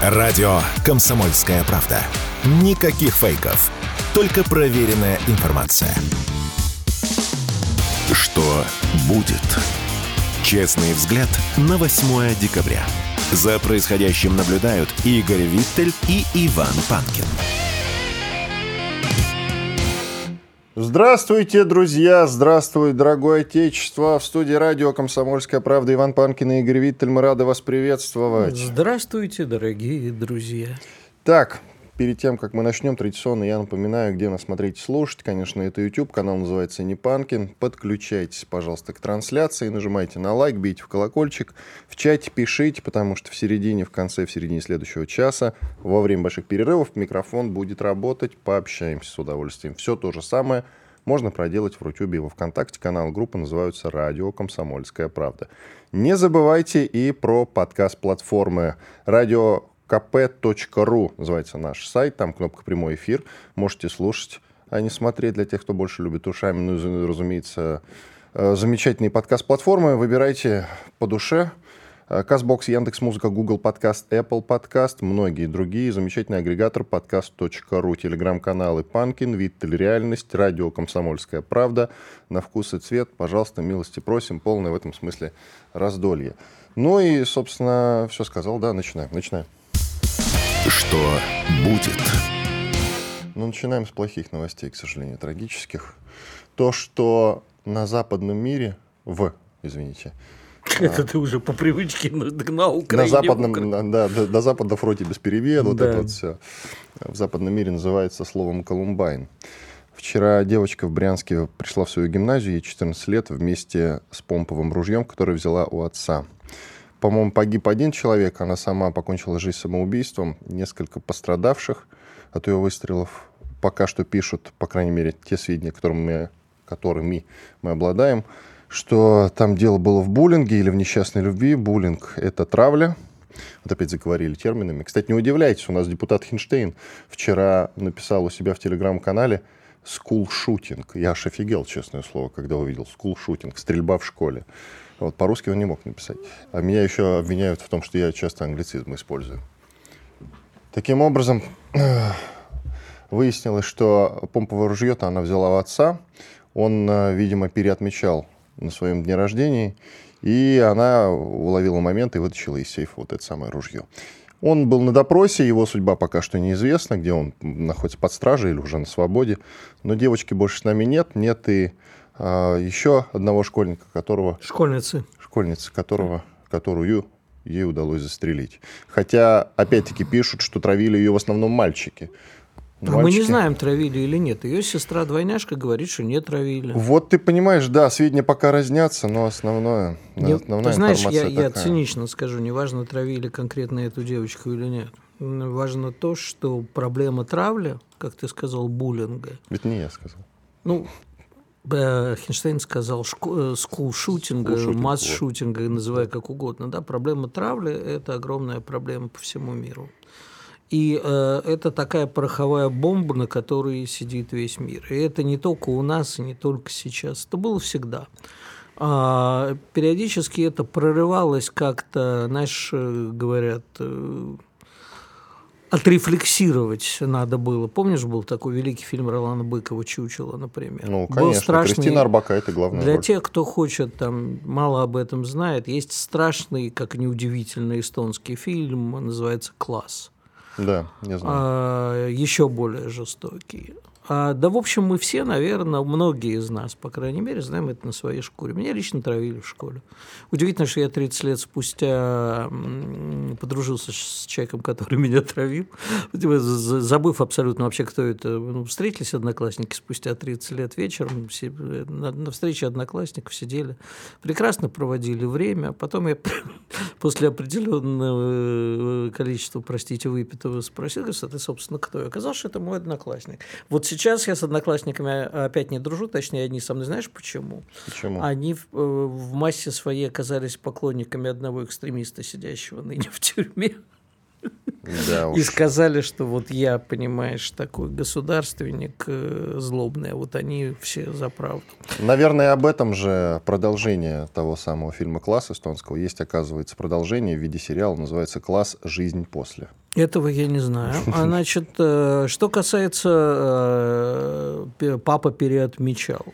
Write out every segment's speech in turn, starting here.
Радио «Комсомольская правда». Никаких фейков. Только проверенная информация. Что будет? Честный взгляд на 8 декабря. За происходящим наблюдают Игорь Виттель и Иван Панкин. Здравствуйте, друзья! Здравствуй, дорогое отечество! В студии радио «Комсомольская правда» Иван Панкин и Игорь Виттель. Мы рады вас приветствовать. Здравствуйте, дорогие друзья. Так, перед тем, как мы начнем, традиционно я напоминаю, где нас смотреть и слушать. Конечно, это YouTube, канал называется «Не Панкин». Подключайтесь, пожалуйста, к трансляции, нажимайте на лайк, бейте в колокольчик, в чате пишите, потому что в середине, в конце, в середине следующего часа, во время больших перерывов, микрофон будет работать, пообщаемся с удовольствием. Все то же самое можно проделать в Рутюбе и во Вконтакте. Канал группы называются «Радио Комсомольская правда». Не забывайте и про подкаст платформы «Радио kp.ru называется наш сайт, там кнопка «Прямой эфир», можете слушать, а не смотреть для тех, кто больше любит ушами. Ну и, разумеется, э, замечательные подкаст-платформы, выбирайте по душе. Казбокс, Яндекс Музыка, Google Подкаст, Apple Подкаст, многие другие. Замечательный агрегатор подкаст.ру, телеграм-каналы Панкин, Виттель Реальность, радио Комсомольская Правда. На вкус и цвет, пожалуйста, милости просим. Полное в этом смысле раздолье. Ну и, собственно, все сказал, да, начинаем, начинаем. Что будет? Ну, начинаем с плохих новостей, к сожалению, трагических. То, что на западном мире, в, извините, это ты уже по привычке на Украине. На западном, да, до, до запада фронте без переведа, вот да. это вот все. В западном мире называется словом «колумбайн». Вчера девочка в Брянске пришла в свою гимназию, ей 14 лет, вместе с помповым ружьем, которое взяла у отца. По-моему, погиб один человек, она сама покончила жизнь самоубийством, несколько пострадавших от ее выстрелов. Пока что пишут, по крайней мере, те сведения, которыми которыми мы обладаем, что там дело было в буллинге или в несчастной любви. Буллинг – это травля. Вот опять заговорили терминами. Кстати, не удивляйтесь, у нас депутат Хинштейн вчера написал у себя в телеграм-канале «скул-шутинг». Я аж офигел, честное слово, когда увидел «скул-шутинг», стрельба в школе. Вот, по-русски он не мог написать. А меня еще обвиняют в том, что я часто англицизм использую. Таким образом, выяснилось, что помповое ружье-то она взяла у отца. Он, э, видимо, переотмечал на своем дне рождения, и она уловила момент и вытащила из сейфа вот это самое ружье. Он был на допросе, его судьба пока что неизвестна, где он находится под стражей или уже на свободе. Но девочки больше с нами нет, нет и еще одного школьника, которого... Школьницы. Школьницы, которого, которую ей удалось застрелить. Хотя, опять-таки, пишут, что травили ее в основном мальчики. А мы не знаем, травили или нет. Ее сестра-двойняшка говорит, что не травили. Вот ты понимаешь, да, сведения пока разнятся, но основное, не, основная ты знаешь, я, такая. я цинично скажу, неважно, травили конкретно эту девочку или нет. Важно то, что проблема травли, как ты сказал, буллинга. Ведь не я сказал. Ну, Хинштейн сказал скул-шутинга, масс-шутинга, называя как угодно. Да? Проблема травли – это огромная проблема по всему миру. И э, это такая пороховая бомба, на которой сидит весь мир. И это не только у нас, и не только сейчас. Это было всегда. А, периодически это прорывалось как-то, знаешь, э, говорят, э, отрефлексировать надо было. Помнишь, был такой великий фильм Ролана Быкова «Чучело», например? Ну, конечно. Был страшный... Кристина Арбака – это главное. Для роль. тех, кто хочет, там, мало об этом знает, есть страшный, как неудивительно, эстонский фильм, называется «Класс». Да, я знаю. А, еще более жестокий. А, да, в общем, мы все, наверное, многие из нас, по крайней мере, знаем это на своей шкуре. Меня лично травили в школе. Удивительно, что я 30 лет спустя подружился с человеком, который меня травил, забыв абсолютно вообще, кто это. Ну, встретились одноклассники спустя 30 лет вечером, все, на, на встрече одноклассников сидели, прекрасно проводили время. Потом я после определенного э, количества, простите, выпитого спросил, а ты, собственно, кто? И оказалось, что это мой одноклассник. Вот сейчас Сейчас я с одноклассниками опять не дружу, точнее, они со мной, знаешь почему? Почему? Они в, э, в массе своей оказались поклонниками одного экстремиста, сидящего ныне в тюрьме. Да и сказали, что вот я, понимаешь, такой государственник э, злобный, а вот они все за правду. Наверное, об этом же продолжение того самого фильма «Класс» эстонского. Есть, оказывается, продолжение в виде сериала, называется «Класс. Жизнь после». Этого я не знаю. А значит, э, что касается э, папа переотмечал.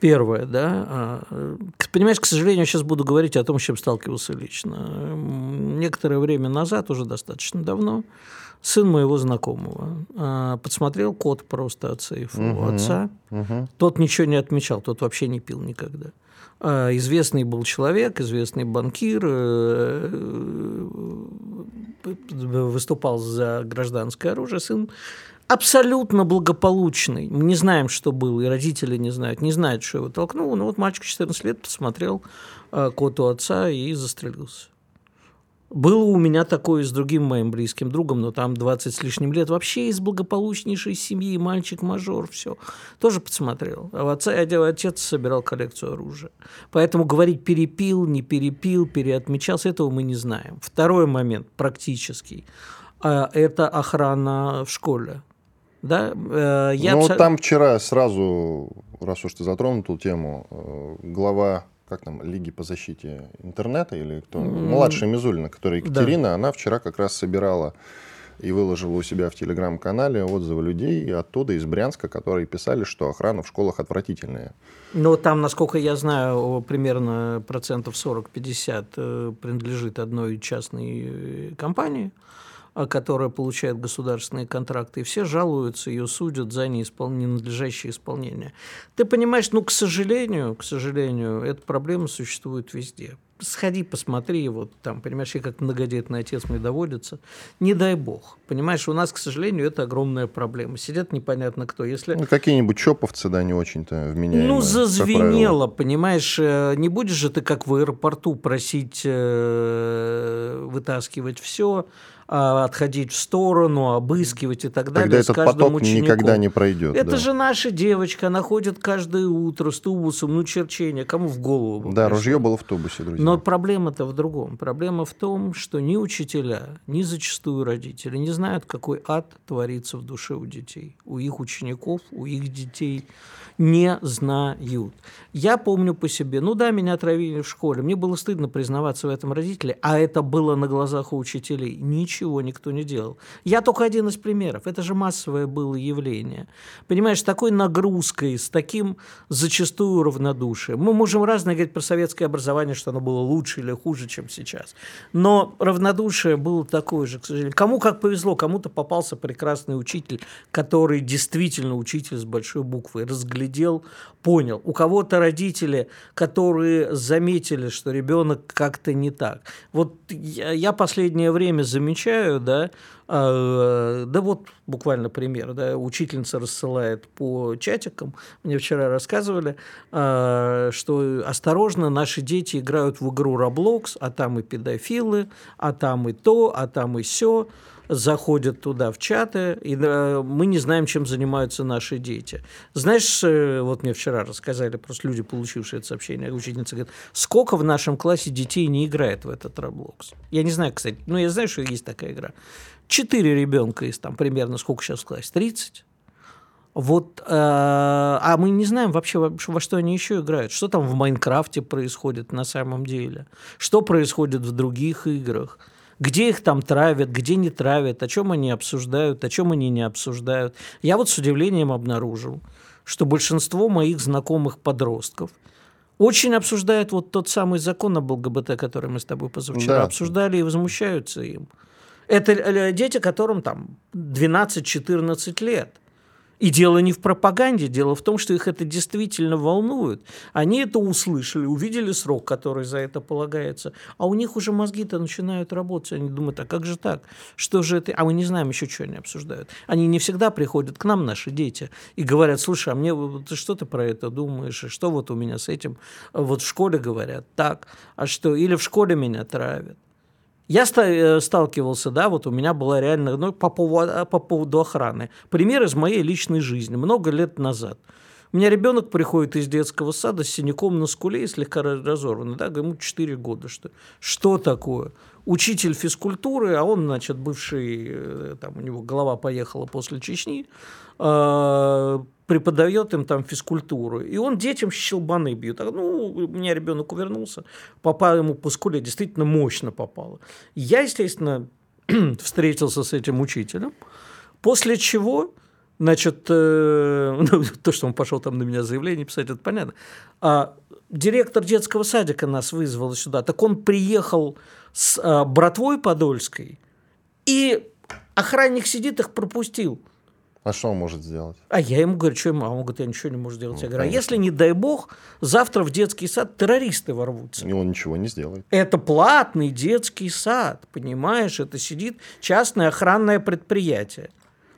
Первое, да. А, понимаешь, к сожалению, сейчас буду говорить о том, с чем сталкивался лично. Некоторое время назад, уже достаточно давно, сын моего знакомого а, подсмотрел код просто от сейфа угу, отца. Угу. Тот ничего не отмечал, тот вообще не пил никогда. А, известный был человек, известный банкир, э, выступал за гражданское оружие. Сын абсолютно благополучный. Мы не знаем, что было, и родители не знают, не знают, что его толкнуло. Но вот мальчик 14 лет посмотрел э, кот у отца и застрелился. Было у меня такое с другим моим близким другом, но там 20 с лишним лет, вообще из благополучнейшей семьи, мальчик-мажор, все. Тоже подсмотрел. А отца, отец собирал коллекцию оружия. Поэтому говорить перепил, не перепил, переотмечался, этого мы не знаем. Второй момент, практический, а, это охрана в школе. Да? Э, я ну, абсол... там вчера сразу, раз уж ты затронул эту тему, э, глава как там, Лиги по защите интернета или кто? Mm. Младшая Мизулина, которая Екатерина, да. она вчера как раз собирала и выложила у себя в телеграм-канале отзывы людей оттуда, из Брянска, которые писали, что охрана в школах отвратительная. Ну, там, насколько я знаю, примерно процентов 40-50 э, принадлежит одной частной компании. Которая получает государственные контракты, и все жалуются, ее судят за неиспол... ненадлежащее исполнение. Ты понимаешь, ну, к сожалению, к сожалению, эта проблема существует везде. Сходи, посмотри, вот там, понимаешь, я как многодетный отец мне доводится. Не дай бог. Понимаешь, у нас, к сожалению, это огромная проблема. Сидят непонятно кто. Если... Ну, какие-нибудь чоповцы, да, не очень-то вменяемые. Ну, зазвенело, понимаешь. Э, не будешь же ты, как в аэропорту, просить э, вытаскивать все, отходить в сторону, обыскивать и так далее. Тогда этот поток ученику. никогда не пройдет. Это да. же наша девочка, она ходит каждое утро с тубусом, ну черчение, кому в голову? Да, ружье было в тубусе, друзья. Но проблема-то в другом. Проблема в том, что ни учителя, ни зачастую родители не знают, какой ад творится в душе у детей, у их учеников, у их детей не знают. Я помню по себе, ну да, меня отравили в школе, мне было стыдно признаваться в этом родителе, а это было на глазах у учителей. Ничего никто не делал. Я только один из примеров. Это же массовое было явление. Понимаешь, такой нагрузкой, с таким зачастую равнодушием. Мы можем разное говорить про советское образование, что оно было лучше или хуже, чем сейчас. Но равнодушие было такое же, к сожалению. Кому как повезло, кому-то попался прекрасный учитель, который действительно учитель с большой буквы, разглядел понял. У кого-то родители, которые заметили, что ребенок как-то не так. Вот я, я последнее время замечаю, да, э, да вот буквально пример, да, учительница рассылает по чатикам, мне вчера рассказывали, э, что осторожно, наши дети играют в игру Roblox, а там и педофилы, а там и то, а там и все заходят туда в чаты, и мы не знаем, чем занимаются наши дети. Знаешь, э, вот мне вчера рассказали просто люди, получившие это сообщение, учительница говорит, сколько в нашем классе детей не играет в этот Roblox? Я не знаю, кстати, но я знаю, что есть такая игра. Четыре ребенка из там примерно, сколько сейчас в классе? 30? Вот, э, а мы не знаем вообще, во, во что они еще играют. Что там в Майнкрафте происходит на самом деле? Что происходит в других играх? Где их там травят, где не травят, о чем они обсуждают, о чем они не обсуждают. Я вот с удивлением обнаружил, что большинство моих знакомых подростков очень обсуждают вот тот самый закон об ЛГБТ, который мы с тобой позавчера да. обсуждали, и возмущаются им. Это э, дети, которым там 12-14 лет – и дело не в пропаганде, дело в том, что их это действительно волнует. Они это услышали, увидели срок, который за это полагается, а у них уже мозги-то начинают работать. Они думают, а как же так? Что же это? А мы не знаем еще, что они обсуждают. Они не всегда приходят к нам, наши дети, и говорят, слушай, а мне ты что ты про это думаешь? И что вот у меня с этим? Вот в школе говорят так, а что? Или в школе меня травят. Я э, сталкивался, да, вот у меня была реально, ну, по поводу, а, по поводу охраны. Пример из моей личной жизни, много лет назад. У меня ребенок приходит из детского сада с синяком на скуле и слегка разорванный, да, ему 4 года. Что, что такое? Учитель физкультуры, а он, значит, бывший, э, там у него голова поехала после Чечни, э, преподает им там физкультуру. И он детям щелбаны бьет. Ну, у меня ребенок увернулся, попал ему по скуле, действительно мощно попало. Я, естественно, встретился с этим учителем, после чего Значит, э, ну, то, что он пошел там на меня заявление писать, это понятно. А директор детского садика нас вызвал сюда. Так он приехал с а, братвой Подольской, и охранник сидит, их пропустил. А что он может сделать? А я ему говорю, что ему? А он говорит, я ничего не могу сделать. Ну, я говорю, а если, не дай бог, завтра в детский сад террористы ворвутся? И он ничего не сделает. Это платный детский сад, понимаешь? Это сидит частное охранное предприятие.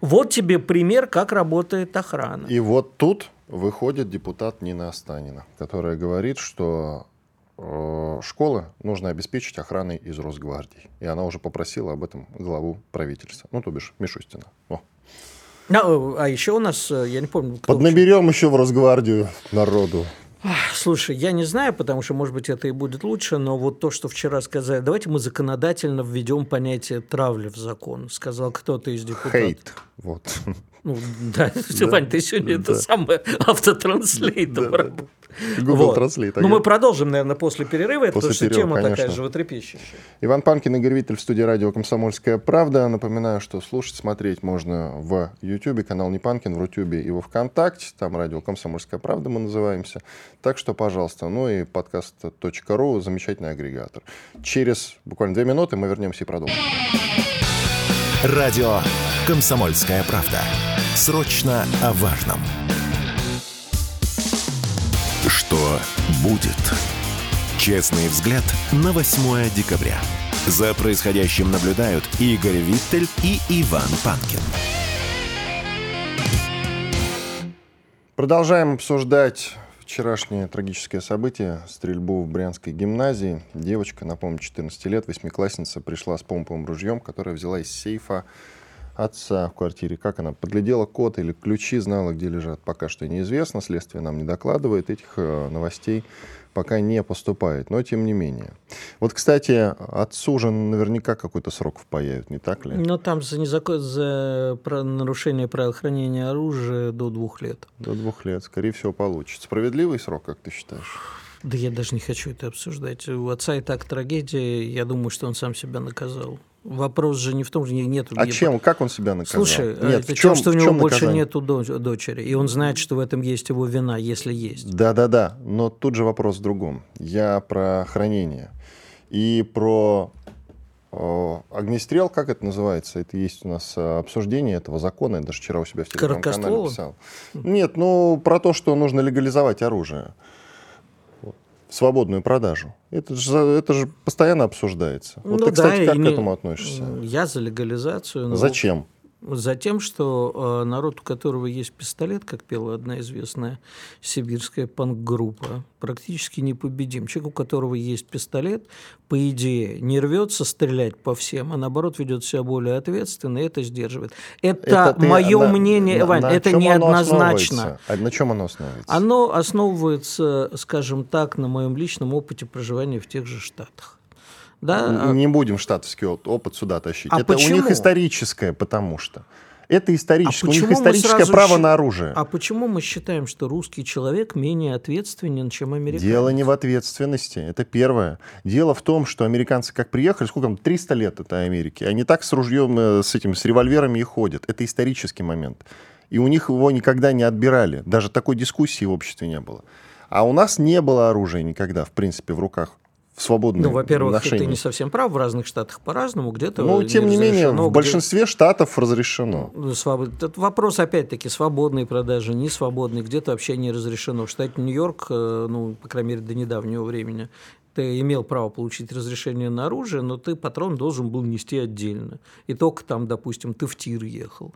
Вот тебе пример, как работает охрана. И вот тут выходит депутат Нина Останина, которая говорит, что э, школы нужно обеспечить охраной из Росгвардии. И она уже попросила об этом главу правительства. Ну, то бишь, Мишустина. О. А, а еще у нас, э, я не помню... Кто Поднаберем еще в Росгвардию народу. Слушай, я не знаю, потому что, может быть, это и будет лучше, но вот то, что вчера сказали, давайте мы законодательно введем понятие травли в закон, сказал кто-то из депутатов. Хейт, вот. Ну, да, да. Вань, ты сегодня да. это самое автотранслейтом да. Google вот. Translate. Ну, мы продолжим, наверное, после перерыва, после потому что перерыва, тема конечно. такая животрепещущая. Иван Панкин, Игорь Виттель в студии радио «Комсомольская правда». Напоминаю, что слушать, смотреть можно в YouTube, канал Непанкин, в Рутюбе и во Вконтакте. Там радио «Комсомольская правда» мы называемся. Так что, пожалуйста, ну и подкаст.ру, замечательный агрегатор. Через буквально две минуты мы вернемся и продолжим. Радио «Комсомольская правда». Срочно о важном. Что будет? Честный взгляд на 8 декабря. За происходящим наблюдают Игорь Виттель и Иван Панкин. Продолжаем обсуждать вчерашнее трагическое событие, стрельбу в Брянской гимназии. Девочка, напомню, 14 лет, восьмиклассница, пришла с помповым ружьем, которое взяла из сейфа отца в квартире. Как она подглядела код или ключи, знала, где лежат, пока что неизвестно. Следствие нам не докладывает. Этих э, новостей пока не поступает, но тем не менее. Вот, кстати, отцу же наверняка какой-то срок впаяют, не так ли? Ну, там за, незакон... за нарушение правил хранения оружия до двух лет. До двух лет, скорее всего, получится. Справедливый срок, как ты считаешь? Да я даже не хочу это обсуждать. У отца и так трагедия. Я думаю, что он сам себя наказал. Вопрос же не в том, что нет. А чем? Как он себя наказал? Слушай, нет, это в чем, что у него больше наказание? нету дочери, и он знает, что в этом есть его вина, если есть. Да, да, да. Но тут же вопрос в другом. Я про хранение и про о, огнестрел, как это называется? Это есть у нас э, обсуждение этого закона. Я даже вчера у себя в телеграм-канале писал. Нет, ну про то, что нужно легализовать оружие свободную продажу. Это же, это же постоянно обсуждается. Вот ну, ты, кстати, да, как к этому относишься? Я за легализацию. Но... Зачем? Затем, что э, народ, у которого есть пистолет, как пела одна известная сибирская панк-группа, практически непобедим. Человек, у которого есть пистолет, по идее, не рвется стрелять по всем, а наоборот ведет себя более ответственно, и это сдерживает. Это, это мое на, мнение, на, Вань, на это неоднозначно. А на чем оно основывается? Оно основывается, скажем так, на моем личном опыте проживания в тех же Штатах. Да? Не будем штатовский опыт сюда тащить. А это почему? у них историческое, потому что. Это историческое. А у них историческое право на оружие. А почему мы считаем, что русский человек менее ответственен, чем американец? Дело не в ответственности. Это первое. Дело в том, что американцы как приехали, сколько там, 300 лет это Америки, они так с ружьем, э, с этим, с револьверами и ходят. Это исторический момент. И у них его никогда не отбирали. Даже такой дискуссии в обществе не было. А у нас не было оружия никогда, в принципе, в руках свободное Ну, во-первых, ты не совсем прав, в разных штатах по-разному, где-то Ну, тем не, менее, в большинстве штатов разрешено. Ну, свобод... Этот вопрос, опять-таки, свободной продажи, не свободной, где-то вообще не разрешено. В штате Нью-Йорк, э, ну, по крайней мере, до недавнего времени, ты имел право получить разрешение на оружие, но ты патрон должен был нести отдельно. И только там, допустим, ты в тир ехал.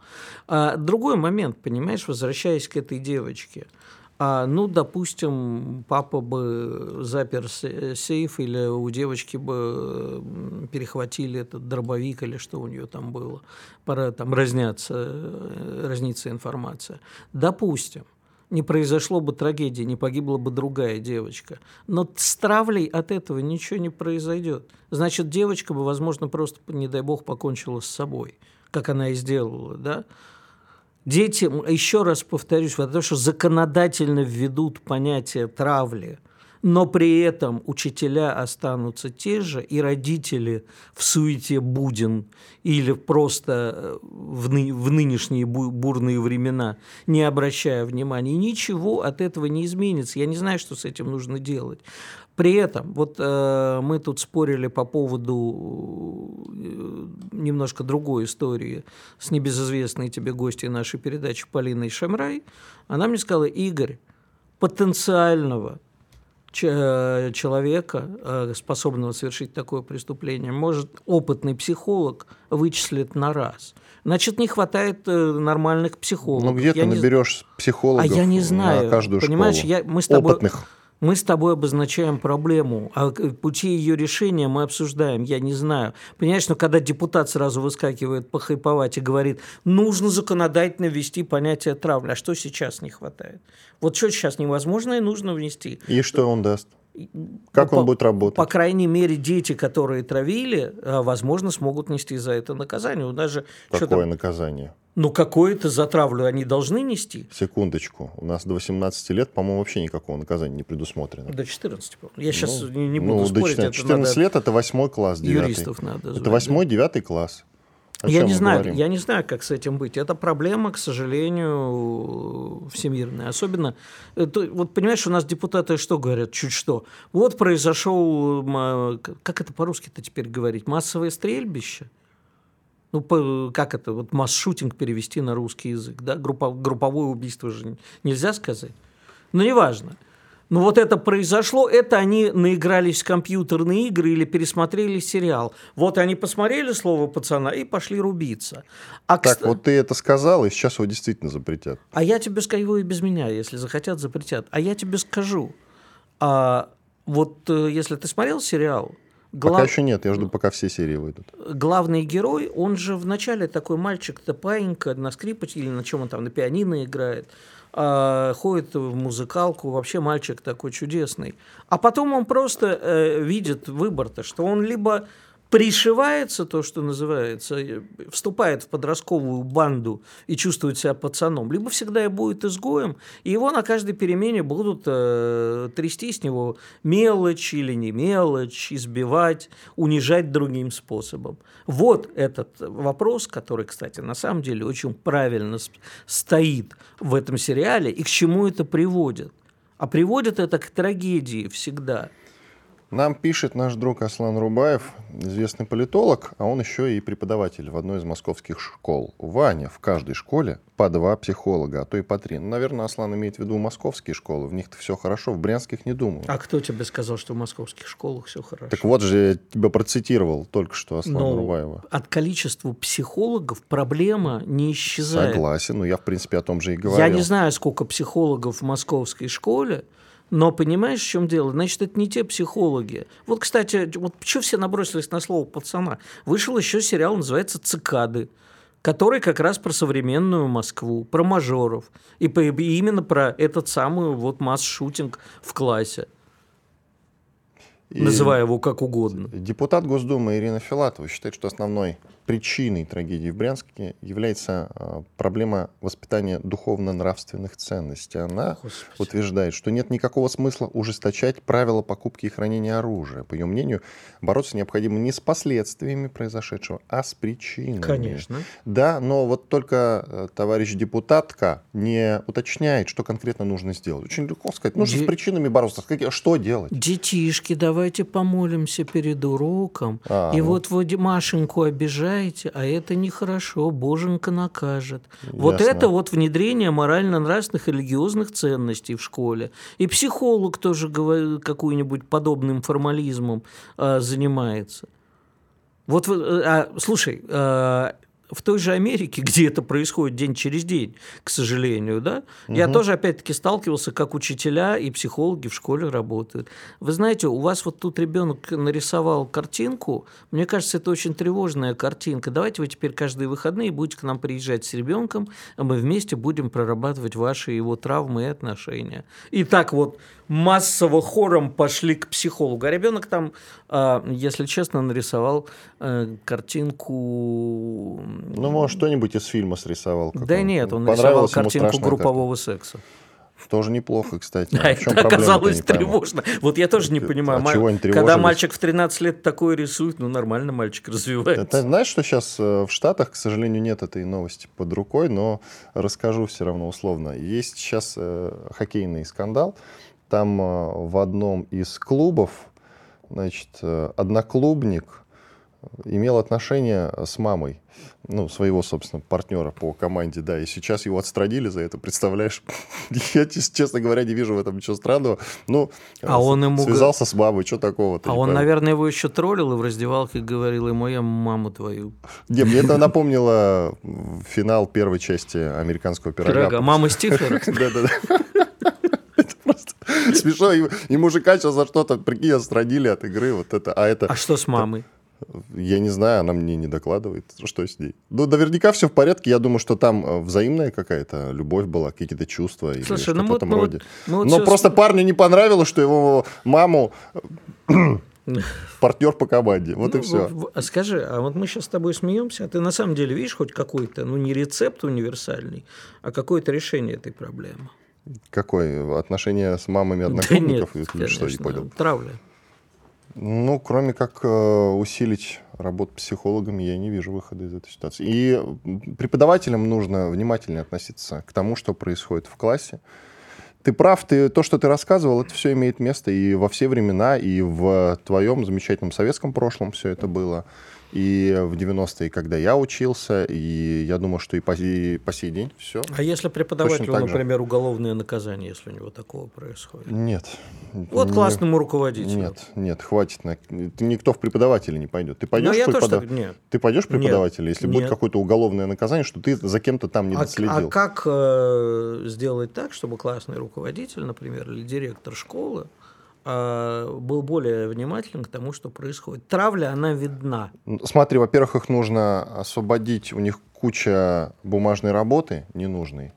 А другой момент, понимаешь, возвращаясь к этой девочке – а, ну, допустим, папа бы запер сейф, или у девочки бы перехватили этот дробовик, или что у нее там было. Пора там разнятся, э, разнится информация. Допустим, не произошло бы трагедии, не погибла бы другая девочка. Но с травлей от этого ничего не произойдет. Значит, девочка бы, возможно, просто, не дай бог, покончила с собой, как она и сделала, да? Дети, еще раз повторюсь, потому что законодательно введут понятие травли, но при этом учителя останутся те же, и родители в суете буден или просто э, в, ны, в нынешние бурные времена, не обращая внимания, ничего от этого не изменится. Я не знаю, что с этим нужно делать. При этом, вот э, мы тут спорили по поводу э, немножко другой истории с небезызвестной тебе гостьей нашей передачи Полиной Шамрай. Она мне сказала, Игорь, потенциального человека, э, способного совершить такое преступление, может опытный психолог вычислить на раз. Значит, не хватает э, нормальных психологов. Ну, где я ты не... наберешь психологов а я не знаю. на каждую Понимаешь, школу? Я, мы с тобой... Опытных. Мы с тобой обозначаем проблему, а пути ее решения мы обсуждаем, я не знаю. Понимаешь, но когда депутат сразу выскакивает похайповать и говорит, нужно законодательно ввести понятие травли, а что сейчас не хватает? Вот что сейчас невозможно и нужно внести. И что он даст? Как ну, он по, будет работать? По крайней мере, дети, которые травили, а, возможно, смогут нести за это наказание. Даже Какое наказание? Ну, какое-то за травлю они должны нести. Секундочку. У нас до 18 лет, по-моему, вообще никакого наказания не предусмотрено. До 14, по Я сейчас ну, не буду ну, спорить. До 14, 14 лет – это 8 класс, 9. Юристов надо звать, Это 8 9 класс. О я не знаю, говорим? я не знаю, как с этим быть. Это проблема, к сожалению, всемирная. Особенно, это, вот понимаешь, у нас депутаты что говорят, чуть что. Вот произошел, как это по-русски-то теперь говорить, массовое стрельбище. Ну, по, как это, вот масс-шутинг перевести на русский язык, да? Группо, групповое убийство же нельзя сказать. Но неважно. Но вот это произошло, это они наигрались в компьютерные игры или пересмотрели сериал. Вот они посмотрели слово пацана и пошли рубиться. А так, кст... вот ты это сказал, и сейчас его действительно запретят. А я тебе скажу, его и без меня, если захотят, запретят. А я тебе скажу, а, вот э, если ты смотрел сериал, Глав... Пока еще нет, я жду, пока все серии выйдут. Главный герой, он же вначале такой мальчик-то паинька на скрипочке или на чем он там, на пианино играет, а, ходит в музыкалку, вообще мальчик такой чудесный. А потом он просто э, видит выбор-то, что он либо пришивается, то, что называется, вступает в подростковую банду и чувствует себя пацаном, либо всегда и будет изгоем, и его на каждой перемене будут э, трясти с него мелочь или не мелочь, избивать, унижать другим способом. Вот этот вопрос, который, кстати, на самом деле очень правильно стоит в этом сериале, и к чему это приводит. А приводит это к трагедии всегда – нам пишет наш друг Аслан Рубаев, известный политолог, а он еще и преподаватель в одной из московских школ. Ваня, в каждой школе по два психолога, а то и по три. Ну, наверное, Аслан имеет в виду московские школы. В них-то все хорошо, в брянских не думаю. А кто тебе сказал, что в московских школах все хорошо? Так вот же я тебя процитировал только что Аслана но Рубаева. От количества психологов проблема не исчезает. Согласен, но я, в принципе, о том же и говорил. Я не знаю, сколько психологов в московской школе, но понимаешь, в чем дело? Значит, это не те психологи. Вот, кстати, вот почему все набросились на слово пацана? Вышел еще сериал, называется «Цикады», который как раз про современную Москву, про мажоров. И, именно про этот самый вот масс-шутинг в классе. И называя его как угодно. Депутат Госдумы Ирина Филатова считает, что основной причиной трагедии в Брянске является а, проблема воспитания духовно-нравственных ценностей. Она Господи. утверждает, что нет никакого смысла ужесточать правила покупки и хранения оружия. По ее мнению, бороться необходимо не с последствиями произошедшего, а с причинами. Конечно. Да, но вот только э, товарищ депутатка не уточняет, что конкретно нужно сделать. Очень легко сказать, нужно Де... с причинами бороться. Что делать? Детишки, давайте помолимся перед уроком. А, и ну... вот вы Машеньку обижаете а это нехорошо, боженька накажет. Ясно. Вот это вот внедрение морально-нравственных и религиозных ценностей в школе. И психолог тоже какой-нибудь подобным формализмом а, занимается. Вот, а, слушай, а, в той же Америке, где это происходит день через день, к сожалению, да, угу. я тоже опять-таки сталкивался, как учителя и психологи в школе работают. Вы знаете, у вас вот тут ребенок нарисовал картинку, мне кажется, это очень тревожная картинка. Давайте вы теперь каждые выходные будете к нам приезжать с ребенком, а мы вместе будем прорабатывать ваши его травмы и отношения. И так вот массово хором пошли к психологу. А ребенок там, а, если честно, нарисовал э, картинку ну, может, что-нибудь из фильма срисовал. Да нет, он нарисовал картинку группового секса. Тоже неплохо, кстати. А, это оказалось тревожно. Вот я тоже не понимаю. А чего они Когда мальчик в 13 лет такое рисует, ну нормально мальчик развивается. Это, знаешь, что сейчас э, в Штатах, к сожалению, нет этой новости под рукой, но расскажу все равно условно. Есть сейчас э, хоккейный скандал. Там э, в одном из клубов, значит, э, одноклубник имел отношение с мамой, ну, своего, собственно, партнера по команде, да, и сейчас его отстранили за это, представляешь? Я, честно говоря, не вижу в этом ничего странного. Ну, а он ему... связался с мамой, что такого А он, наверное, его еще троллил и в раздевалке говорил ему, я маму твою. Не, мне это напомнило финал первой части американского пирога. Пирога, мама Стифлера? Да-да-да. Смешно. И мужика сейчас за что-то, прикинь, отстранили от игры. Вот это. А, это, а что с мамой? Я не знаю, она мне не докладывает, что с ней. Ну, наверняка все в порядке. Я думаю, что там э, взаимная какая-то любовь была, какие-то чувства Слушай, или ну что-то ну, в этом мы, роде. Мы, мы Но вот просто с... парню не понравилось, что его маму партнер по команде. Вот ну, и все. А скажи, а вот мы сейчас с тобой смеемся, а ты на самом деле видишь хоть какой-то, ну не рецепт универсальный, а какое-то решение этой проблемы? Какое? Отношения с мамами одноклубников? Да нет, конечно, что, не понял? Травля. Ну, кроме как э, усилить работу психологами, я не вижу выхода из этой ситуации. И преподавателям нужно внимательнее относиться к тому, что происходит в классе. Ты прав, ты, то, что ты рассказывал, это все имеет место и во все времена, и в твоем замечательном советском прошлом все это было и в 90-е, когда я учился, и я думаю, что и по, и по сей день все. А если преподавателю, например, уголовное наказание, если у него такого происходит? Нет. Вот не, классному руководителю. Нет, нет, хватит. Никто в преподавателя не пойдет. Ты пойдешь, ну, преподав... тоже, нет. Ты пойдешь преподавателя, если нет. будет какое-то уголовное наказание, что ты за кем-то там не а, доследил. А как э, сделать так, чтобы классный руководитель, например, или директор школы, был более внимателен к тому, что происходит. Травля, она видна. Смотри, во-первых, их нужно освободить, у них куча бумажной работы ненужной.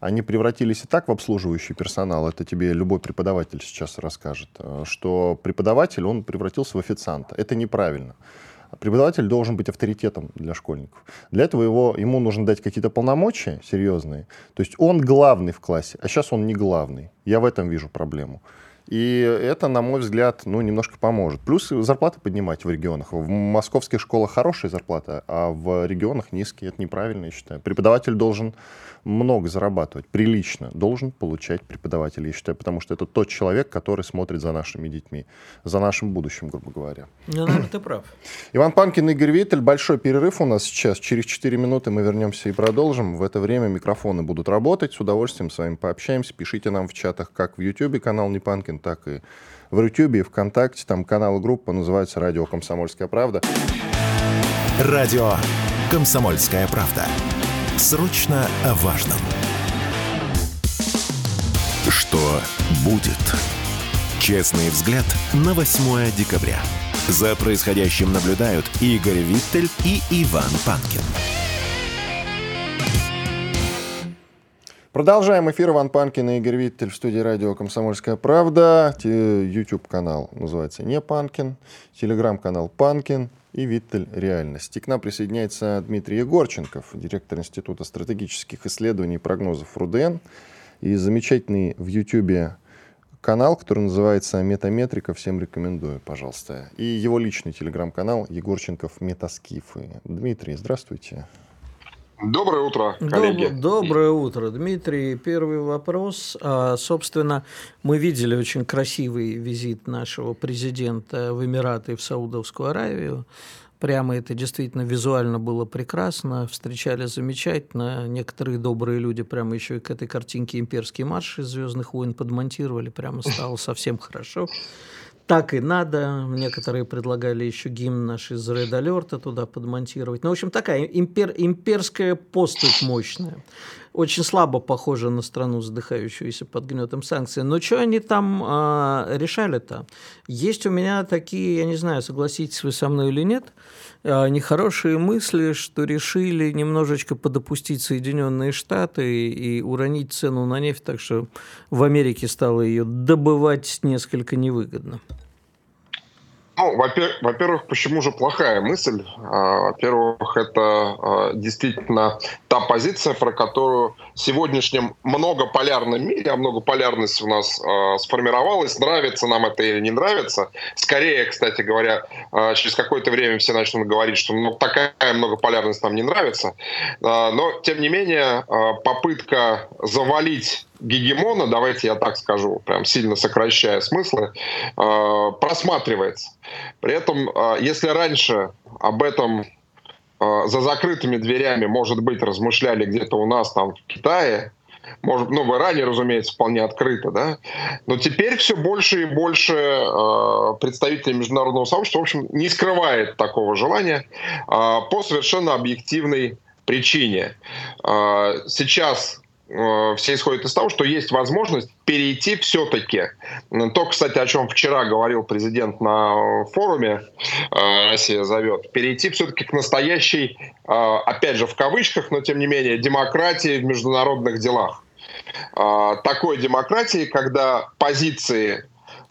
Они превратились и так в обслуживающий персонал, это тебе любой преподаватель сейчас расскажет, э, что преподаватель, он превратился в официанта. Это неправильно. Преподаватель должен быть авторитетом для школьников. Для этого его, ему нужно дать какие-то полномочия серьезные. То есть он главный в классе, а сейчас он не главный. Я в этом вижу проблему. И это, на мой взгляд, ну, немножко поможет. Плюс зарплаты поднимать в регионах. В московских школах хорошая зарплата, а в регионах низкие. Это неправильно, я считаю. Преподаватель должен много зарабатывать, прилично должен получать преподаватель, я считаю, потому что это тот человек, который смотрит за нашими детьми, за нашим будущим, грубо говоря. Ну, наверное, ты прав. Иван Панкин, Игорь Виттель. Большой перерыв у нас сейчас. Через 4 минуты мы вернемся и продолжим. В это время микрофоны будут работать. С удовольствием с вами пообщаемся. Пишите нам в чатах как в YouTube канал Непанкин, так и в Рутюбе и ВКонтакте. Там канал и группа называется «Радио Комсомольская правда». Радио «Комсомольская правда». Срочно о важном. Что будет? Честный взгляд на 8 декабря. За происходящим наблюдают Игорь Виттель и Иван Панкин. Продолжаем эфир. Иван Панкин и Игорь Виттель в студии радио «Комсомольская правда». YouTube-канал называется «Не Панкин». Телеграм-канал «Панкин» и Виттель «Реальность». И к нам присоединяется Дмитрий Егорченков, директор Института стратегических исследований и прогнозов РУДН. И замечательный в YouTube канал, который называется «Метаметрика». Всем рекомендую, пожалуйста. И его личный телеграм-канал «Егорченков Метаскифы». Дмитрий, здравствуйте. Доброе утро, коллеги. Доб- доброе утро, Дмитрий. Первый вопрос. А, собственно, мы видели очень красивый визит нашего президента в Эмираты и в Саудовскую Аравию. Прямо это действительно визуально было прекрасно, встречали замечательно. Некоторые добрые люди прямо еще и к этой картинке «Имперский марш» из «Звездных войн» подмонтировали, прямо стало совсем хорошо так и надо. Некоторые предлагали еще гимн наш из Red Alert туда подмонтировать. Ну, в общем, такая импер, имперская поступь мощная. Очень слабо похожа на страну, задыхающуюся под гнетом санкций. Но что они там а, решали-то? Есть у меня такие, я не знаю, согласитесь вы со мной или нет, а, нехорошие мысли, что решили немножечко подопустить Соединенные Штаты и уронить цену на нефть, так что в Америке стало ее добывать несколько невыгодно. Ну, во-первых, почему же плохая мысль? А, во-первых, это это действительно та позиция, про которую в сегодняшнем многополярном мире, а многополярность у нас э, сформировалась, нравится нам это или не нравится. Скорее, кстати говоря, через какое-то время все начнут говорить, что ну, такая многополярность нам не нравится. Но, тем не менее, попытка завалить гегемона, давайте я так скажу, прям сильно сокращая смыслы, э, просматривается. При этом, э, если раньше об этом э, за закрытыми дверями, может быть, размышляли где-то у нас там в Китае, может, ну, в Иране, разумеется, вполне открыто, да, но теперь все больше и больше э, представителей международного сообщества, в общем, не скрывает такого желания э, по совершенно объективной причине. Э, сейчас все исходят из того, что есть возможность перейти все-таки. То, кстати, о чем вчера говорил президент на форуме э, «Россия зовет», перейти все-таки к настоящей, э, опять же в кавычках, но тем не менее, демократии в международных делах. Такой демократии, когда позиции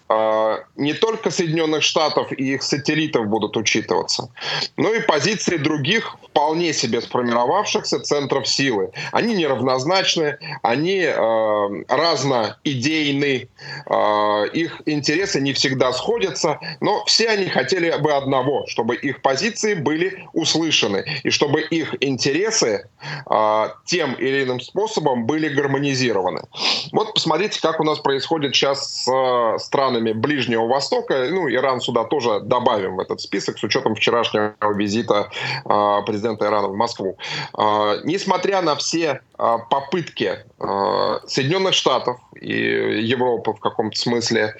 не только Соединенных Штатов и их сателлитов будут учитываться, но и позиции других вполне себе сформировавшихся центров силы. Они неравнозначны, они э, разноидейны, э, их интересы не всегда сходятся, но все они хотели бы одного, чтобы их позиции были услышаны и чтобы их интересы э, тем или иным способом были гармонизированы. Вот посмотрите, как у нас происходит сейчас с э, странами странами Ближнего Востока. Ну, Иран сюда тоже добавим в этот список с учетом вчерашнего визита э, президента Ирана в Москву. Э, несмотря на все э, попытки Соединенных Штатов и Европы в каком-то смысле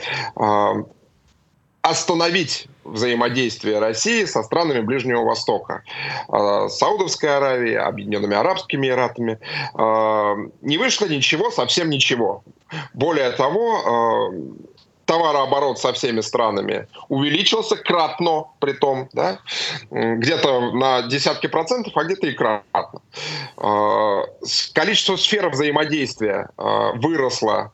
остановить взаимодействие России со странами Ближнего Востока. Саудовской Аравией, Объединенными Арабскими Эмиратами. Не вышло ничего, совсем ничего. Более того, товарооборот со всеми странами увеличился кратно, при том, да, где-то на десятки процентов, а где-то и кратно. А, количество сфер взаимодействия а, выросло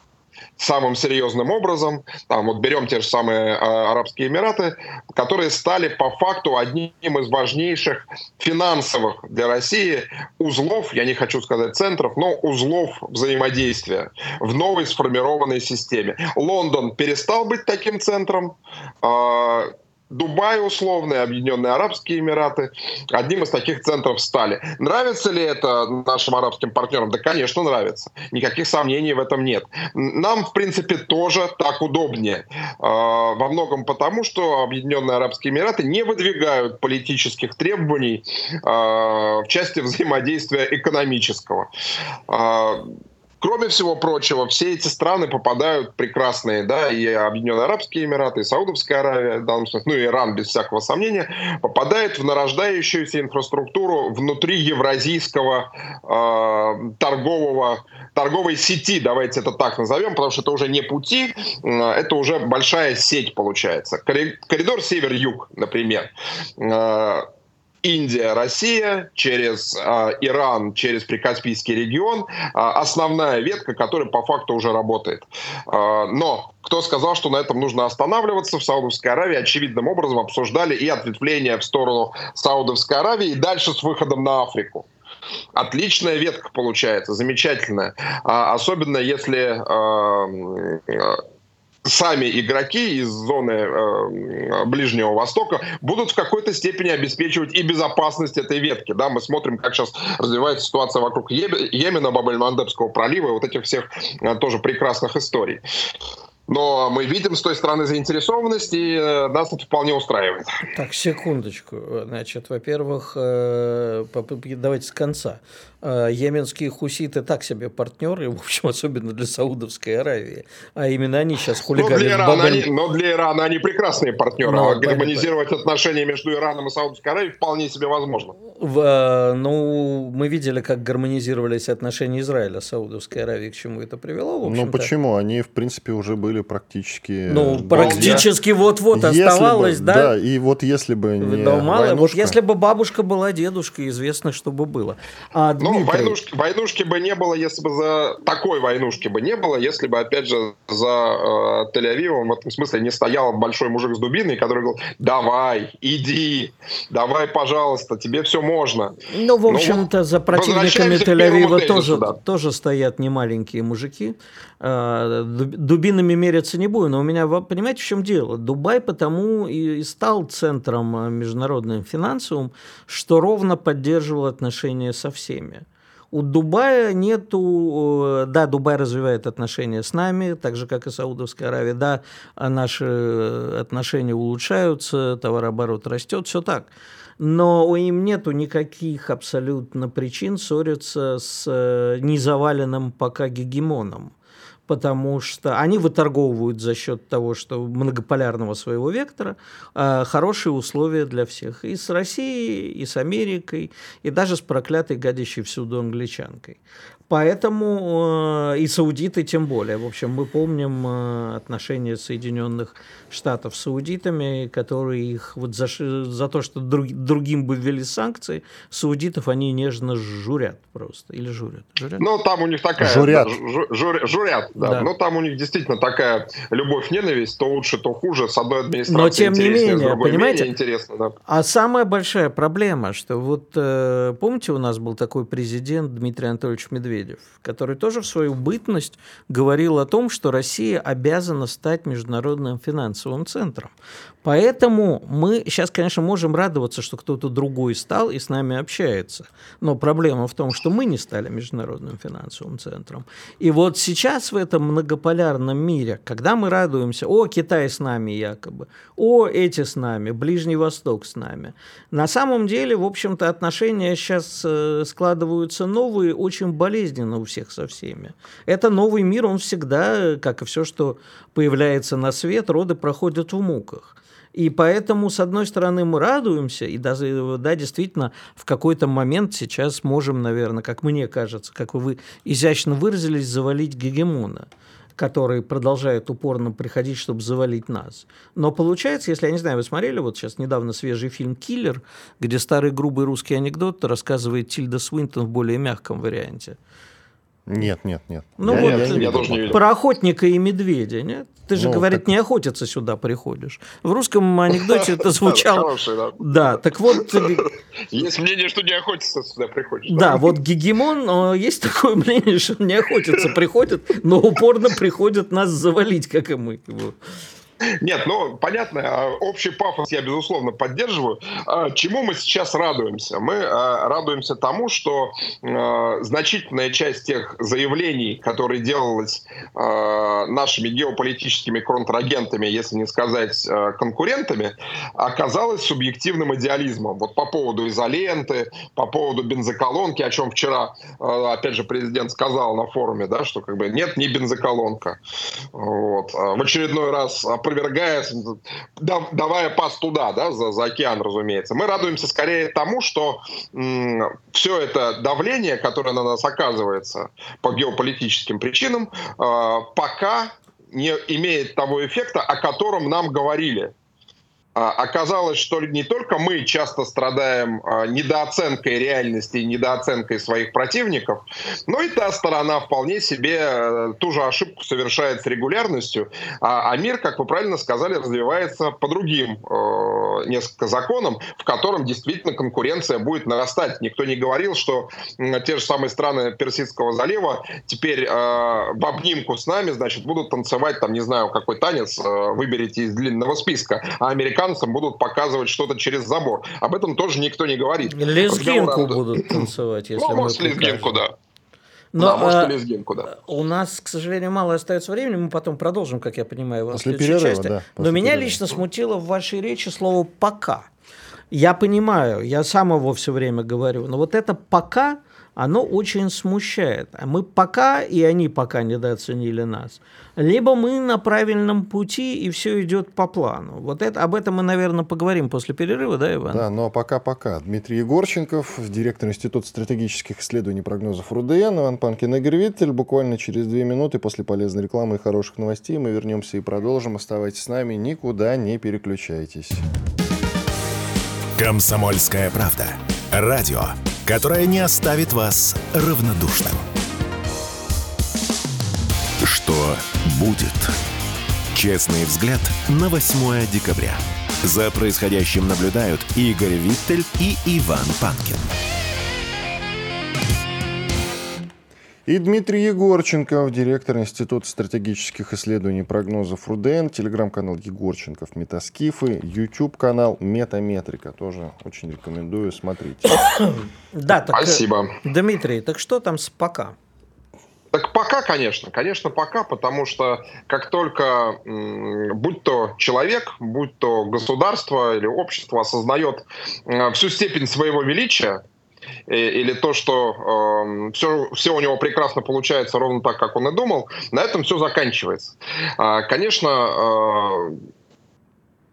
самым серьезным образом. Там вот берем те же самые а, Арабские Эмираты, которые стали по факту одним из важнейших финансовых для России узлов, я не хочу сказать центров, но узлов взаимодействия в новой сформированной системе. Лондон перестал быть таким центром, а, Дубай условный, Объединенные Арабские Эмираты одним из таких центров стали. Нравится ли это нашим арабским партнерам? Да, конечно, нравится. Никаких сомнений в этом нет. Нам, в принципе, тоже так удобнее. А, во многом потому, что Объединенные Арабские Эмираты не выдвигают политических требований а, в части взаимодействия экономического. Кроме всего прочего, все эти страны попадают прекрасные, да, и Объединенные Арабские Эмираты, и Саудовская Аравия, в данном смысле, ну, Иран, без всякого сомнения, попадает в нарождающуюся инфраструктуру внутри евразийского э, торгового, торговой сети, давайте это так назовем, потому что это уже не пути, э, это уже большая сеть получается. Коридор север-юг, например. Э, Индия, Россия, через э, Иран, через Прикаспийский регион, э, основная ветка, которая по факту уже работает. Э, но кто сказал, что на этом нужно останавливаться? В Саудовской Аравии очевидным образом обсуждали и ответвление в сторону Саудовской Аравии, и дальше с выходом на Африку. Отличная ветка получается, замечательная. А, особенно если сами игроки из зоны э, Ближнего Востока будут в какой-то степени обеспечивать и безопасность этой ветки. Да, мы смотрим, как сейчас развивается ситуация вокруг Йемена, Бабель-Мандебского пролива и вот этих всех э, тоже прекрасных историй. Но мы видим с той стороны заинтересованность, и э, нас это вполне устраивает. Так, секундочку. Значит, во-первых, э, давайте с конца. Э, йеменские хуситы так себе партнеры, в общем, особенно для Саудовской Аравии. А именно они сейчас хулиганят. Но для Ирана, Бабель... они, но для Ирана они прекрасные партнеры. Но, а гармонизировать понятно. отношения между Ираном и Саудовской Аравией вполне себе возможно. В, ну, мы видели, как гармонизировались отношения Израиля с Саудовской Аравией, к чему это привело. Ну почему? Они, в принципе, уже были были практически... Ну, практически вот-вот оставалось, бы, да? Да, и вот если бы не да, мало, войнушка... Вот если бы бабушка была дедушкой, известно, что бы было. А, ну, войнушки, войнушки бы не было, если бы за... Такой войнушки бы не было, если бы, опять же, за э, Тель-Авивом в этом смысле не стоял большой мужик с дубиной, который говорил, давай, иди, давай, пожалуйста, тебе все можно. Ну, в общем-то, ну, за противниками Тель-Авива тоже, тоже стоят немаленькие мужики. А, дубинами мериться не буду, но у меня, понимаете, в чем дело? Дубай потому и стал центром а, международным финансовым, что ровно поддерживал отношения со всеми. У Дубая нету... Да, Дубай развивает отношения с нами, так же, как и Саудовская Аравия. Да, наши отношения улучшаются, товарооборот растет, все так но им нету никаких абсолютно причин ссориться с э, незаваленным пока гегемоном потому что они выторговывают за счет того, что многополярного своего вектора э, хорошие условия для всех. И с Россией, и с Америкой, и даже с проклятой гадящей всюду англичанкой. Поэтому э, и саудиты тем более. В общем, мы помним э, отношения Соединенных Штатов с саудитами, которые их вот за, за то, что друг, другим бы ввели санкции, саудитов они нежно журят просто. Или журят? журят? Ну, там у них такая... Журят. Да, жур, журят, да. да. Но там у них действительно такая любовь-ненависть, то лучше, то хуже. С одной администрацией Но тем не менее, другой понимаете? интересно, да. А самая большая проблема, что вот э, помните, у нас был такой президент Дмитрий Анатольевич Медведев, который тоже в свою бытность говорил о том, что Россия обязана стать международным финансовым центром. Поэтому мы сейчас, конечно, можем радоваться, что кто-то другой стал и с нами общается. Но проблема в том, что мы не стали международным финансовым центром. И вот сейчас в этом многополярном мире, когда мы радуемся, о, Китай с нами якобы, о, эти с нами, Ближний Восток с нами, на самом деле, в общем-то, отношения сейчас э, складываются новые, очень болезненно у всех со всеми. Это новый мир, он всегда, как и все, что появляется на свет, роды проходят в муках. И поэтому, с одной стороны, мы радуемся, и даже, да, действительно, в какой-то момент сейчас можем, наверное, как мне кажется, как вы изящно выразились, завалить гегемона который продолжает упорно приходить, чтобы завалить нас. Но получается, если, я не знаю, вы смотрели вот сейчас недавно свежий фильм «Киллер», где старый грубый русский анекдот рассказывает Тильда Свинтон в более мягком варианте. Нет, нет, нет. Ну я, вот я, я, тоже не видел. про охотника и медведя, нет? Ты же, ну, говорит, так... не охотиться сюда приходишь. В русском анекдоте это звучало... Хороший, да. Да, так вот... Есть мнение, что не охотиться сюда приходишь. Да, вот Гегемон, есть такое мнение, что не охотиться приходит, но упорно приходит нас завалить, как и мы. Нет, ну, понятно, а, общий пафос я, безусловно, поддерживаю. А, чему мы сейчас радуемся? Мы а, радуемся тому, что значительная часть тех заявлений, которые делалось нашими геополитическими контрагентами, если не сказать конкурентами, оказалась субъективным идеализмом. Вот по поводу изоленты, по поводу бензоколонки, о чем вчера, опять же, президент сказал на форуме, да, что как бы нет ни бензоколонка. Вот. В очередной раз опровергая, давая пас туда, да, за, за океан, разумеется. Мы радуемся скорее тому, что м, все это давление, которое на нас оказывается по геополитическим причинам, э, пока не имеет того эффекта, о котором нам говорили. А, оказалось, что не только мы часто страдаем а, недооценкой реальности и недооценкой своих противников, но и та сторона вполне себе э, ту же ошибку совершает с регулярностью. А, а мир, как вы правильно сказали, развивается по другим э, несколько законам, в котором действительно конкуренция будет нарастать. Никто не говорил, что те же самые страны Персидского залива теперь э, в обнимку с нами, значит, будут танцевать, там, не знаю, какой танец, выберите из длинного списка, а американцы американцам будут показывать что-то через забор. Об этом тоже никто не говорит. Лезгинку будут танцевать, если ну, может, лезгинку, да. Но да, может, а, лезгинку, да. У нас, к сожалению, мало остается времени, мы потом продолжим, как я понимаю, вас после перерыва, части. Да, после Но меня перерыва. лично смутило в вашей речи слово «пока». Я понимаю, я сам его все время говорю, но вот это пока оно очень смущает. А мы пока, и они пока недооценили нас, либо мы на правильном пути, и все идет по плану. Вот это, об этом мы, наверное, поговорим после перерыва, да, Иван? Да, но пока-пока. Дмитрий Егорченков, директор Института стратегических исследований и прогнозов РУДН, Иван Панкин, Игорь Виттель. Буквально через две минуты после полезной рекламы и хороших новостей мы вернемся и продолжим. Оставайтесь с нами, никуда не переключайтесь. Комсомольская правда. Радио, которое не оставит вас равнодушным. Что будет? Честный взгляд на 8 декабря. За происходящим наблюдают Игорь Виттель и Иван Панкин. И Дмитрий Егорченков, директор Института стратегических исследований и прогнозов РУДН, телеграм-канал Егорченков Метаскифы, YouTube-канал Метаметрика. Тоже очень рекомендую, смотрите. Да, так, э, Спасибо. Дмитрий, так что там с пока? Так пока, конечно, конечно, пока, потому что как только, будь то человек, будь то государство или общество осознает э, всю степень своего величия, или то, что все, все у него прекрасно получается ровно так, как он и думал, на этом все заканчивается. А, Конечно, э,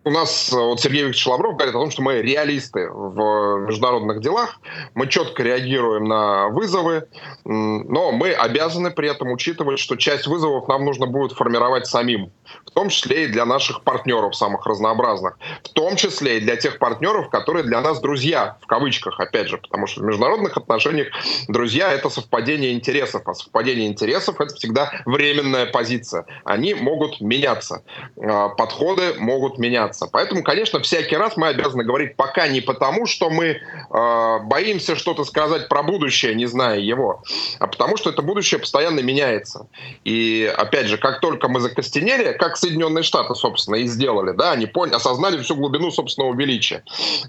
у нас э, вот Сергей Викторович Лавров говорит о том, что мы реалисты в международных делах, мы четко реагируем на вызовы, но мы обязаны при этом учитывать, что часть вызовов нам нужно будет формировать самим, в том числе и для наших партнеров самых разнообразных, в том числе и для тех партнеров, которые для нас друзья, в кавычках, опять же, потому что в международных отношениях друзья — это совпадение интересов, а совпадение интересов — это всегда временная позиция. Они могут меняться, э, подходы могут меняться. Поэтому, конечно, всякий раз мы обязаны говорить пока не потому, что мы э, боимся что-то сказать про будущее, не зная его, а потому что это будущее постоянно меняется. И, опять же, как только мы закостенели, как Соединенные Штаты, собственно, и сделали, да, они поняли, осознали всю глубину собственного величия.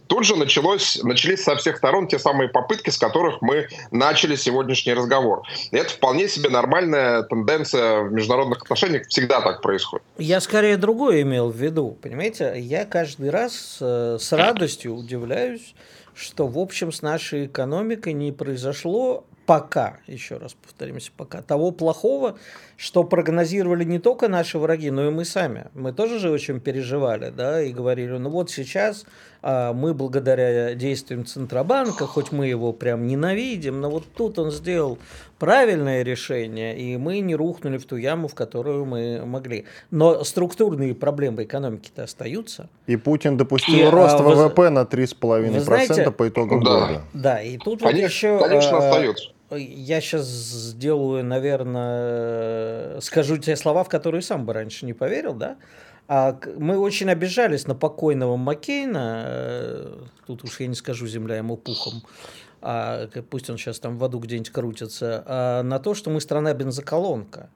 Тут же началось, начались со всех сторон те самые попытки, с которых мы начали сегодняшний разговор. И это вполне себе нормальная тенденция в международных отношениях, всегда так происходит. Я скорее другое имел в виду, понимаете? Я каждый раз э, с радостью удивляюсь, что, в общем, с нашей экономикой не произошло пока, еще раз повторимся, пока того плохого, что прогнозировали не только наши враги, но и мы сами. Мы тоже же очень переживали, да, и говорили, ну вот сейчас а, мы благодаря действиям Центробанка, хоть мы его прям ненавидим, но вот тут он сделал правильное решение, и мы не рухнули в ту яму, в которую мы могли. Но структурные проблемы экономики-то остаются. И Путин допустил И, рост а, вы- ВВП на вы 3,5% знаете- по итогам Да. года. Да, и тут Конечно, вот еще... конечно, а, остается. Я сейчас сделаю, наверное, скажу те слова, в которые сам бы раньше не поверил, да? А мы очень обижались на покойного Маккейна, э, тут уж я не скажу земля ему пухом, а пусть он сейчас там в аду где-нибудь крутится, а на то, что мы страна бензоколонка.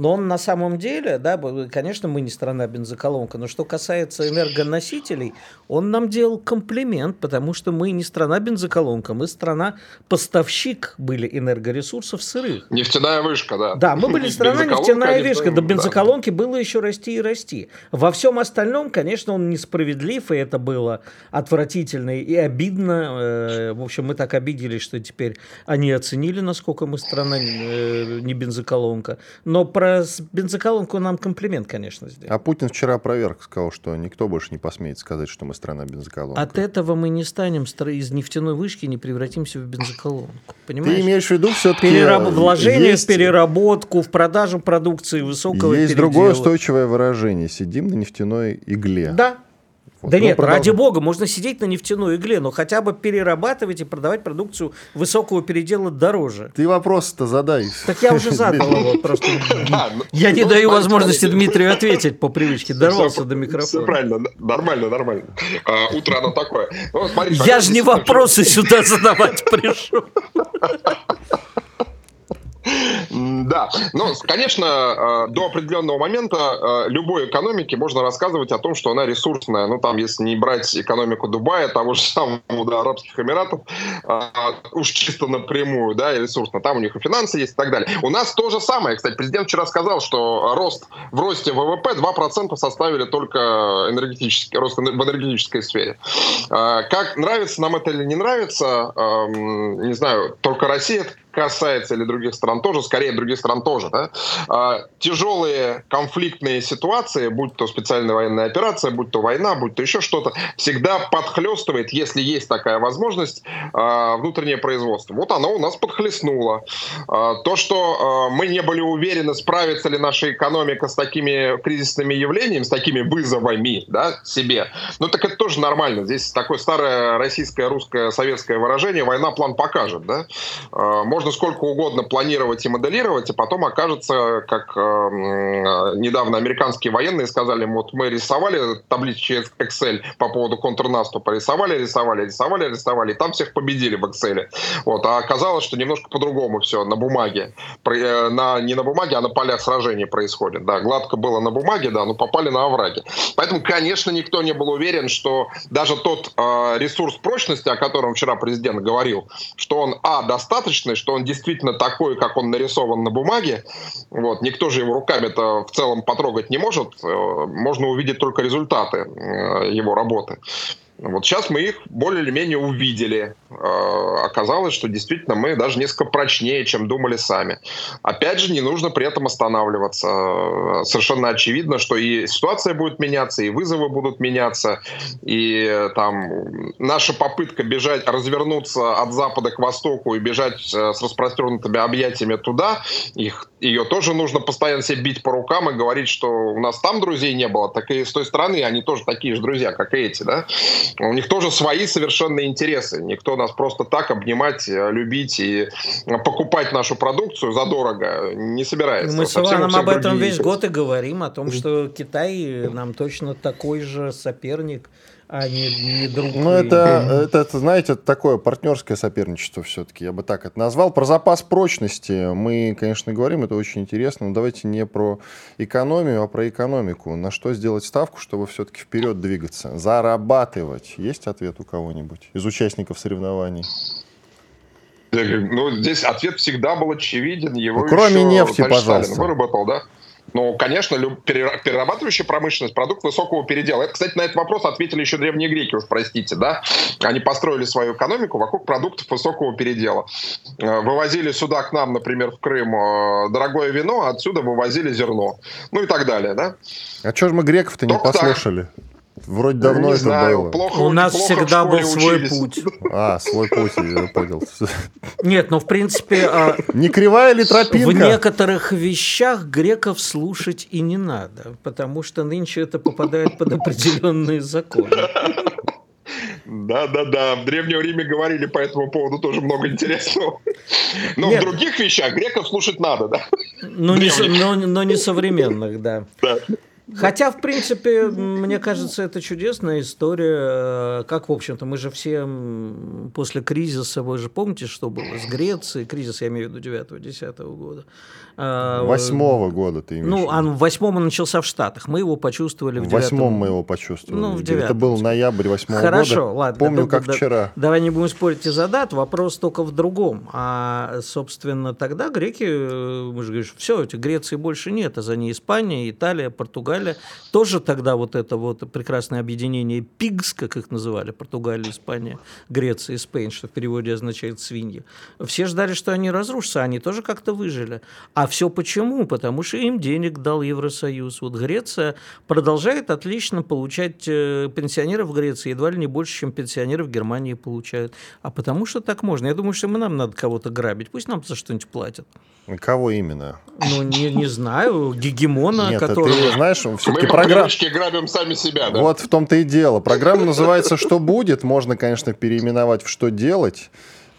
Но он на самом деле, да, конечно, мы не страна бензоколонка, но что касается энергоносителей, он нам делал комплимент, потому что мы не страна бензоколонка, мы страна поставщик были энергоресурсов сырых. Нефтяная вышка, да. Да, мы были страна нефтяная там, до да. бензоколонки было еще расти и расти. Во всем остальном, конечно, он несправедлив, и это было отвратительно и обидно. Э, В общем, мы так обиделись, что теперь они оценили, насколько мы страна э, не бензоколонка. Но про с- бензоколонку нам комплимент, конечно, сделал. А Путин вчера опроверг, сказал, что никто больше не посмеет сказать, что мы страна бензоколонка. От этого мы не станем из нефтяной вышки, не превратимся в бензоколонку. Понимаешь? Ты имеешь в виду все-таки... Перераб- Вложение есть, в переработку, в продажу продукции высокого есть передела. другое устойчивое выражение. Сидим на нефтяной игле. Да. Вот. Да Ну, нет, продолжай. ради бога, можно сидеть на нефтяной игле, но хотя бы перерабатывать и продавать продукцию высокого передела дороже. Ты вопрос-то задай. Так я уже задал его, просто А, ну, я не ну, даю возможности. Дмитрию ответить по привычке, дорвался до микрофона. правильно, нормально, нормально. А, утро оно такое. Я же не вопросы сюда задавать пришел. Да, но, конечно, э, до определенного момента э, любой экономике можно рассказывать о том, что она ресурсная. Ну, там, если не брать экономику Дубая, того же самого да, Арабских Эмиратов, э, уж чисто напрямую, да, и ресурсно. Там у них и финансы есть и так далее. У нас то же самое. Кстати, президент вчера сказал, что рост в росте ВВП 2% составили только энергетический, рост в энергетической сфере. Как нравится нам это или не нравится, эм, не знаю, только Россия касается или других стран тоже, скорее других стран тоже, да, а, тяжелые конфликтные ситуации, будь то специальная военная операция, будь то война, будь то еще что-то, всегда подхлестывает, если есть такая возможность, а, внутреннее производство. Вот оно у нас подхлестнуло. А, то, что мы не были уверены, справится ли наша экономика с такими кризисными явлениями, с такими вызовами да, себе, ну так это тоже нормально. Здесь такое старое российское, русское, советское выражение «война план покажет». Да? А, можно сколько угодно планировать и моделировать, и потом окажется, как э, недавно американские военные сказали, вот мы рисовали таблички Excel по поводу контрнаступа, рисовали, рисовали, рисовали, рисовали, и там всех победили в Excel. Вот. А оказалось, что немножко по-другому все на бумаге. Э, на, не на бумаге, а на полях сражений происходит. Да, гладко было на бумаге, да, но попали на овраги. Поэтому, конечно, никто не был уверен, что даже тот э, ресурс прочности, о котором вчера президент говорил, что он, а, достаточный, что что он действительно такой, как он нарисован на бумаге. Вот. Никто же его руками-то в целом потрогать не может. Э, можно увидеть только результаты э, его работы. Вот сейчас мы их более или менее увидели. Э, оказалось, что действительно мы даже несколько прочнее, чем думали сами. Опять же, не нужно при этом останавливаться. Совершенно очевидно, что и ситуация будет меняться, и вызовы будут меняться, и там наша попытка бежать, развернуться от запада к востоку и бежать э, с распространутыми объятиями туда, их, ее тоже нужно постоянно себе бить по рукам и говорить, что у нас там друзей не было, так и с той стороны они тоже такие же друзья, как и эти, да? У них тоже свои совершенные интересы. Никто нас просто так обнимать, э, любить и покупать нашу продукцию задорого не собирается. Мы с Иваном об этом весь интересы. год и говорим, о том, что Китай нам точно такой же соперник а не, не друг. Ну, это, это, это, знаете, это такое партнерское соперничество все-таки, я бы так это назвал. Про запас прочности мы, конечно, говорим, это очень интересно, но давайте не про экономию, а про экономику. На что сделать ставку, чтобы все-таки вперед двигаться? Зарабатывать. Есть ответ у кого-нибудь из участников соревнований? Ну, здесь ответ всегда был очевиден. Его ну, кроме нефти, пожалуйста. Сталин выработал, да? Ну, конечно, перерабатывающая промышленность, продукт высокого передела. Это, кстати, на этот вопрос ответили еще древние греки, уж простите, да? Они построили свою экономику вокруг продуктов высокого передела. Э, вывозили сюда к нам, например, в Крым э, дорогое вино, а отсюда вывозили зерно. Ну и так далее, да? А что же мы греков-то не послушали? Так. Вроде давно не это знаю, было. Плохо, У нас плохо всегда был свой учились. путь. А, свой путь, я понял. Нет, ну в принципе... А, не кривая ли тропинка? В некоторых вещах греков слушать и не надо, потому что нынче это попадает под определенные законы. Да, да, да. В Древнем Риме говорили по этому поводу тоже много интересного. Но Нет. в других вещах греков слушать надо, да? Но, не, но, но не современных, да. Да. Хотя, в принципе, мне кажется, это чудесная история. Как, в общем-то, мы же все после кризиса, вы же помните, что было с Грецией, кризис, я имею в виду 9-10 года, Восьмого года ты имеешь Ну, а в восьмом он начался в Штатах. Мы его почувствовали в девятом. В восьмом мы его почувствовали. Ну, в девятом. Это был ноябрь восьмого года. Хорошо, ладно. Помню, как да, вчера. Давай не будем спорить из-за дат. Вопрос только в другом. А, собственно, тогда греки, э, мы же говорим, все, эти Греции больше нет, а за ней Испания, Италия, Португалия. Тоже тогда вот это вот прекрасное объединение ПИГС, как их называли, Португалия, Испания, Греция и Спейн, что в переводе означает свиньи. Все ждали, что они разрушатся, а они тоже как-то выжили. А все почему? Потому что им денег дал Евросоюз. Вот Греция продолжает отлично получать э, пенсионеров в Греции едва ли не больше, чем пенсионеры в Германии получают. А потому что так можно. Я думаю, что мы нам надо кого-то грабить. Пусть нам за что-нибудь платят. Кого именно? Ну, не, не знаю, гегемона, Нет, который... ты знаешь, все-таки Мы программа... грабим сами себя, да? Вот в том-то и дело. Программа называется «Что будет?». Можно, конечно, переименовать в «Что делать?».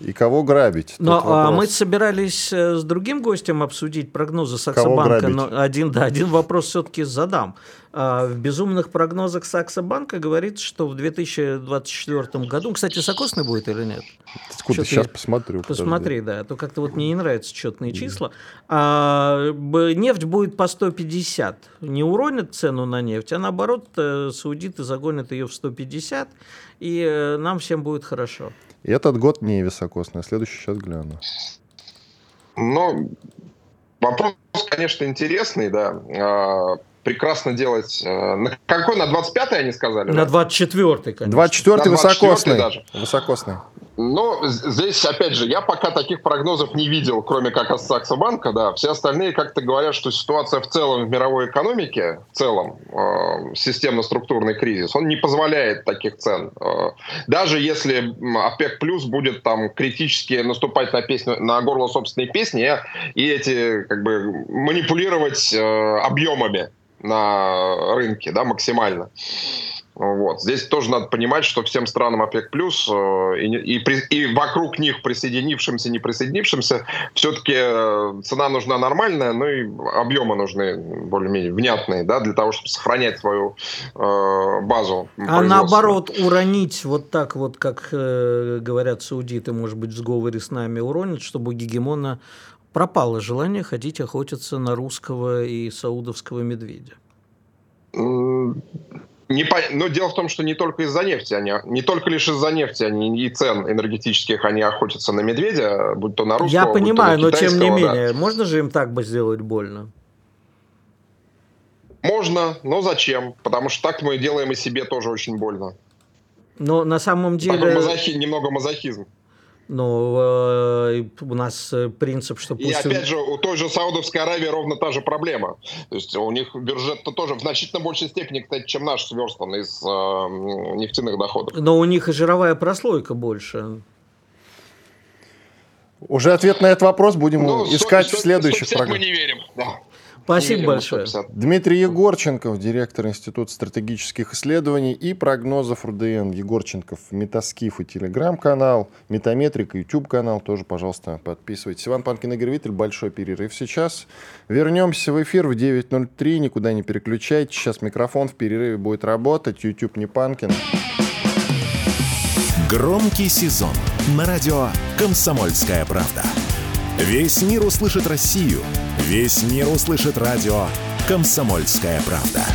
И кого грабить? Но а мы собирались э, с другим гостем обсудить прогнозы Саксобанка, но один, да, один вопрос все-таки задам. А в безумных прогнозах Саксобанка говорится, что в 2024 году, кстати, сокосный будет или нет? Откуда сейчас посмотрю. Посмотри, подожди. да, а то как-то вот мне не нравятся четные числа. А, нефть будет по 150. Не уронит цену на нефть, а наоборот э, саудиты загонят ее в 150, и э, нам всем будет хорошо. И этот год не високосный, а следующий сейчас гляну. Ну, вопрос, конечно, интересный, да. А, прекрасно делать... Э, на какой? На 25-й они сказали? На 24-й, конечно. 24-й высокосный. Даже. Высокосный. Ну, здесь, опять же, я пока таких прогнозов не видел, кроме как от Саксобанка, да. Все остальные как-то говорят, что ситуация в целом в мировой экономике, в целом, э, системно-структурный кризис, он не позволяет таких цен. Э, даже если ОПЕК плюс будет там критически наступать на, песню, на горло собственной песни и эти, как бы, манипулировать э, объемами на рынке, да, максимально. Вот. Здесь тоже надо понимать, что всем странам ОПЕК+, плюс э, и, и, и вокруг них присоединившимся, не присоединившимся, все-таки э, цена нужна нормальная, но и объемы нужны более-менее внятные, да, для того, чтобы сохранять свою э, базу. А наоборот, уронить вот так вот, как э, говорят саудиты, может быть, в сговоре с нами уронить, чтобы гегемона пропало желание ходить охотиться на русского и саудовского медведя. Не по... Но дело в том, что не только из-за нефти они, не только лишь из-за нефти они и цен энергетических они охотятся на медведя, будь то на русского, Я понимаю, но тем не менее, да. можно же им так бы сделать больно? Можно, но зачем? Потому что так мы делаем и себе тоже очень больно. Но на самом деле... Мазохи... Немного мазохизм но э, у нас э, принцип, что пусть... И опять же, у той же Саудовской Аравии ровно та же проблема. То есть у них бюджет-то тоже в значительно большей степени, кстати, чем наш сверстан из э, нефтяных доходов. Но у них и жировая прослойка больше. Уже ответ на этот вопрос будем ну, искать 100, в следующих программах. мы не верим, да. Спасибо большое. Дмитрий Егорченков, директор Института стратегических исследований и прогнозов РДН. Егорченков, Метаскиф и Телеграм-канал, Метаметрика, YouTube-канал. Тоже, пожалуйста, подписывайтесь. Иван Панкин, Игорь Виттель. Большой перерыв сейчас. Вернемся в эфир в 9.03. Никуда не переключайтесь. Сейчас микрофон в перерыве будет работать. YouTube не Панкин. Громкий сезон на радио «Комсомольская правда». Весь мир услышит Россию. Весь мир услышит радио «Комсомольская правда».